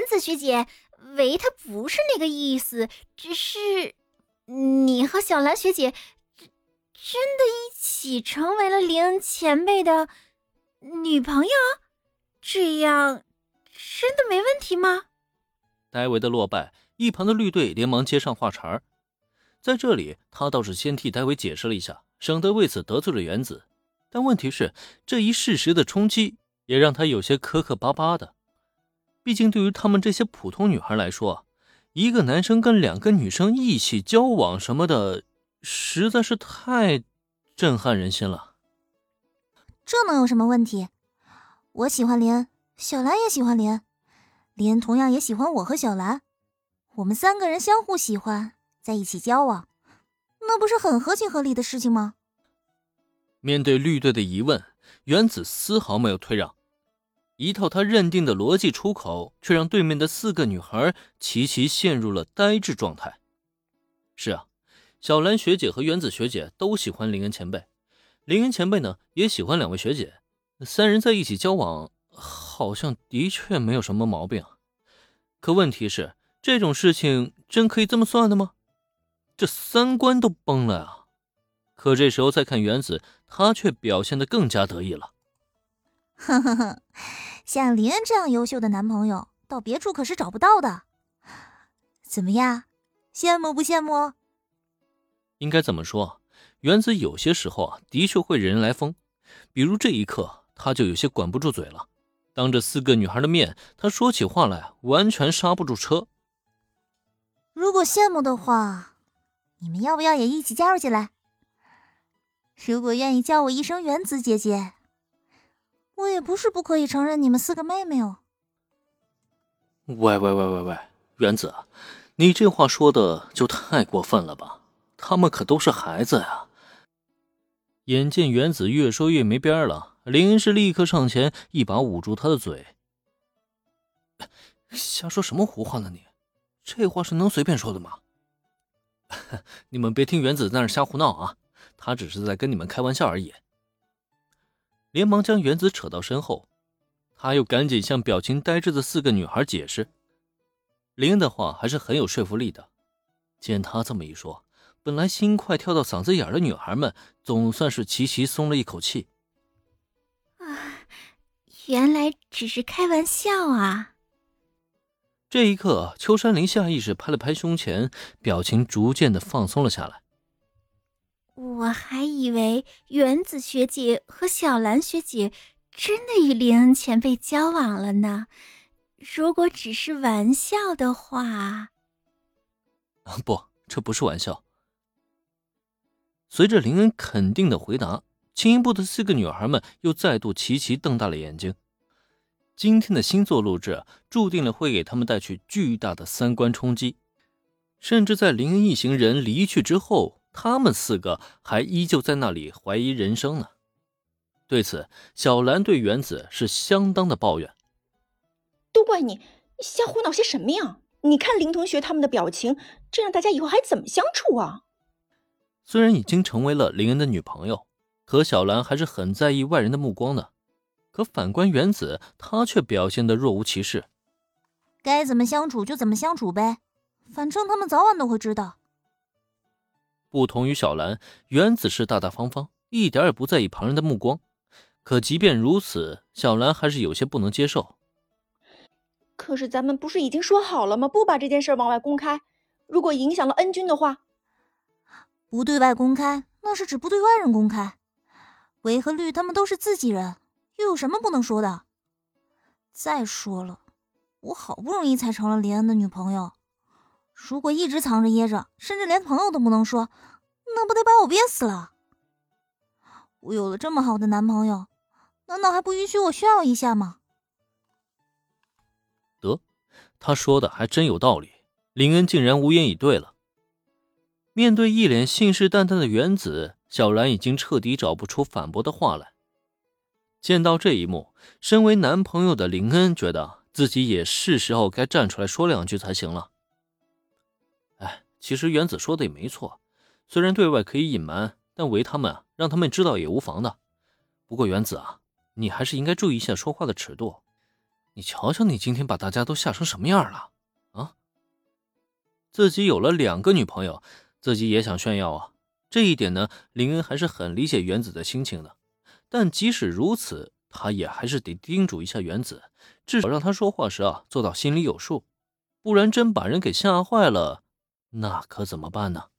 原子学姐，维他不是那个意思，只是你和小兰学姐真的一起成为了林恩前辈的女朋友，这样真的没问题吗？戴维的落败，一旁的绿队连忙接上话茬。在这里，他倒是先替戴维解释了一下，省得为此得罪了原子。但问题是，这一事实的冲击也让他有些磕磕巴巴的。毕竟，对于他们这些普通女孩来说，一个男生跟两个女生一起交往什么的，实在是太震撼人心了。这能有什么问题？我喜欢林恩，小兰也喜欢林恩，林恩同样也喜欢我和小兰，我们三个人相互喜欢，在一起交往，那不是很合情合理的事情吗？面对绿队的疑问，原子丝毫没有退让，一套他认定的逻辑出口，却让对面的四个女孩齐齐陷入了呆滞状态。是啊，小兰学姐和原子学姐都喜欢林恩前辈，林恩前辈呢也喜欢两位学姐，三人在一起交往，好像的确没有什么毛病。可问题是，这种事情真可以这么算的吗？这三观都崩了啊！可这时候再看原子，他却表现得更加得意了。哼哼哼，像林恩这样优秀的男朋友，到别处可是找不到的。怎么样，羡慕不羡慕？应该怎么说？原子有些时候啊，的确会人来疯。比如这一刻，他就有些管不住嘴了。当着四个女孩的面，他说起话来完全刹不住车。如果羡慕的话，你们要不要也一起加入进来？如果愿意叫我一声原子姐姐，我也不是不可以承认你们四个妹妹哦。喂喂喂喂喂，原子，你这话说的就太过分了吧？他们可都是孩子呀！眼见原子越说越没边了，林恩是立刻上前一把捂住他的嘴。瞎说什么胡话呢你？这话是能随便说的吗？你们别听原子在那瞎胡闹啊！他只是在跟你们开玩笑而已。连忙将原子扯到身后，他又赶紧向表情呆滞的四个女孩解释。林恩的话还是很有说服力的。见他这么一说，本来心快跳到嗓子眼的女孩们总算是齐齐松了一口气。啊，原来只是开玩笑啊！这一刻，秋山林下意识拍了拍胸前，表情逐渐的放松了下来。我还以为原子学姐和小兰学姐真的与林恩前辈交往了呢。如果只是玩笑的话，不，这不是玩笑。随着林恩肯定的回答，青音部的四个女孩们又再度齐齐瞪大了眼睛。今天的星座录制注定了会给他们带去巨大的三观冲击，甚至在林恩一行人离去之后。他们四个还依旧在那里怀疑人生呢。对此，小兰对原子是相当的抱怨：“都怪你，瞎胡闹些什么呀？你看林同学他们的表情，这让大家以后还怎么相处啊？”虽然已经成为了林恩的女朋友，可小兰还是很在意外人的目光的。可反观原子，他却表现得若无其事：“该怎么相处就怎么相处呗，反正他们早晚都会知道。”不同于小兰，原子是大大方方，一点也不在意旁人的目光。可即便如此，小兰还是有些不能接受。可是咱们不是已经说好了吗？不把这件事往外公开。如果影响了恩君的话，不对外公开，那是指不对外人公开。维和绿他们都是自己人，又有什么不能说的？再说了，我好不容易才成了林恩的女朋友。如果一直藏着掖着，甚至连朋友都不能说，那不得把我憋死了？我有了这么好的男朋友，难道还不允许我炫耀一下吗？得，他说的还真有道理。林恩竟然无言以对了。面对一脸信誓旦旦的原子，小兰已经彻底找不出反驳的话来。见到这一幕，身为男朋友的林恩觉得自己也是时候该站出来说两句才行了。其实原子说的也没错，虽然对外可以隐瞒，但为他们让他们知道也无妨的。不过原子啊，你还是应该注意一下说话的尺度。你瞧瞧，你今天把大家都吓成什么样了？啊！自己有了两个女朋友，自己也想炫耀啊。这一点呢，林恩还是很理解原子的心情的。但即使如此，他也还是得叮嘱一下原子，至少让他说话时啊做到心里有数，不然真把人给吓坏了，那可怎么办呢？